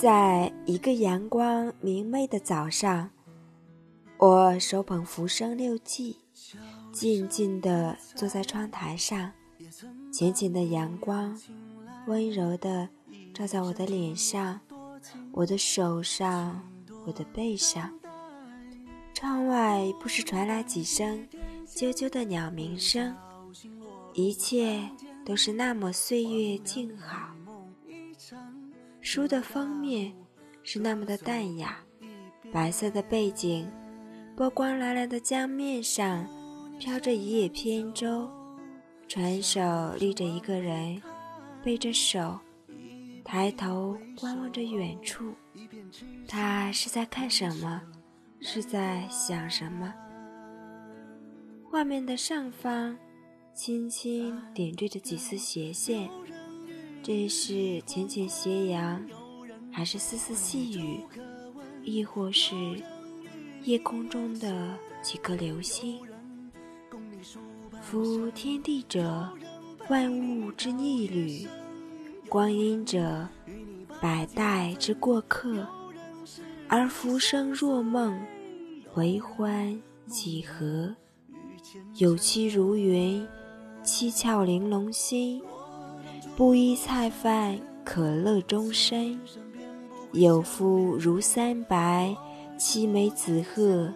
在一个阳光明媚的早上，我手捧《浮生六记》，静静地坐在窗台上。浅浅的阳光，温柔地照在我的脸上、我的手上、我的背上。窗外不时传来几声啾啾的鸟鸣声，一切都是那么岁月静好。书的封面是那么的淡雅，白色的背景，波光粼粼的江面上飘着一叶扁舟，船首立着一个人，背着手，抬头观望着远处。他是在看什么？是在想什么？画面的上方，轻轻点缀着几丝斜线。这是浅浅斜阳，还是丝丝细雨，亦或是夜空中的几颗流星？夫天地者，万物之逆旅；光阴者，百代之过客。而浮生若梦，为欢几何？有期如云，七窍玲珑心。布衣菜饭，可乐终身；有夫如三白，妻美子鹤，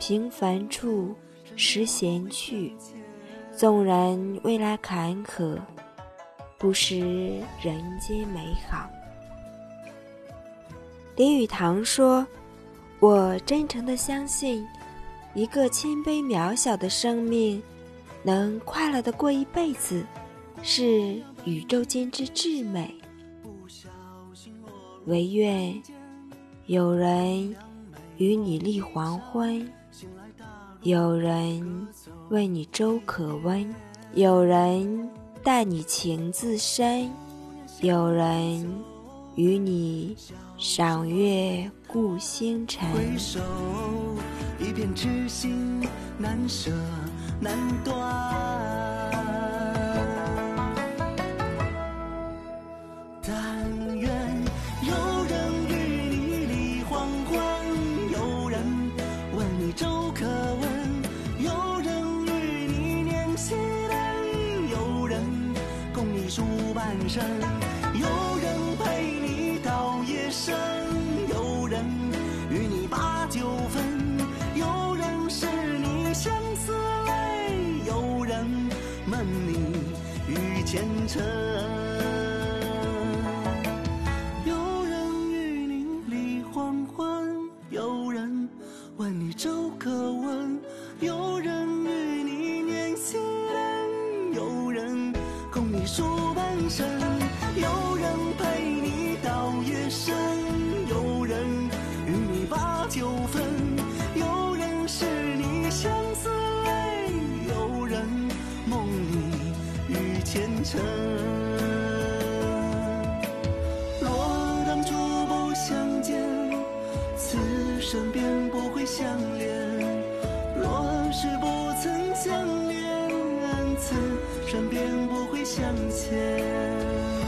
平凡处，实闲去。纵然未来坎坷，不失人间美好。林语堂说：“我真诚的相信，一个谦卑渺小的生命，能快乐的过一辈子。”是宇宙间之至美，唯愿有人与你立黄昏，有人为你粥可温，有人待你情自深，有人与你赏月顾星辰。回首，一片痴心难舍难断。有人陪你到夜深，有人与你把酒分，有人是你相思泪，有人问你遇前尘。有人与你立黄昏，有人问你粥可温，有人与你念心人，有人共你数生。有人陪你到夜深，有人与你把酒分，有人是你相思泪，有人梦里遇前尘。若当初不相见，此生便不会相恋；转变不会向前。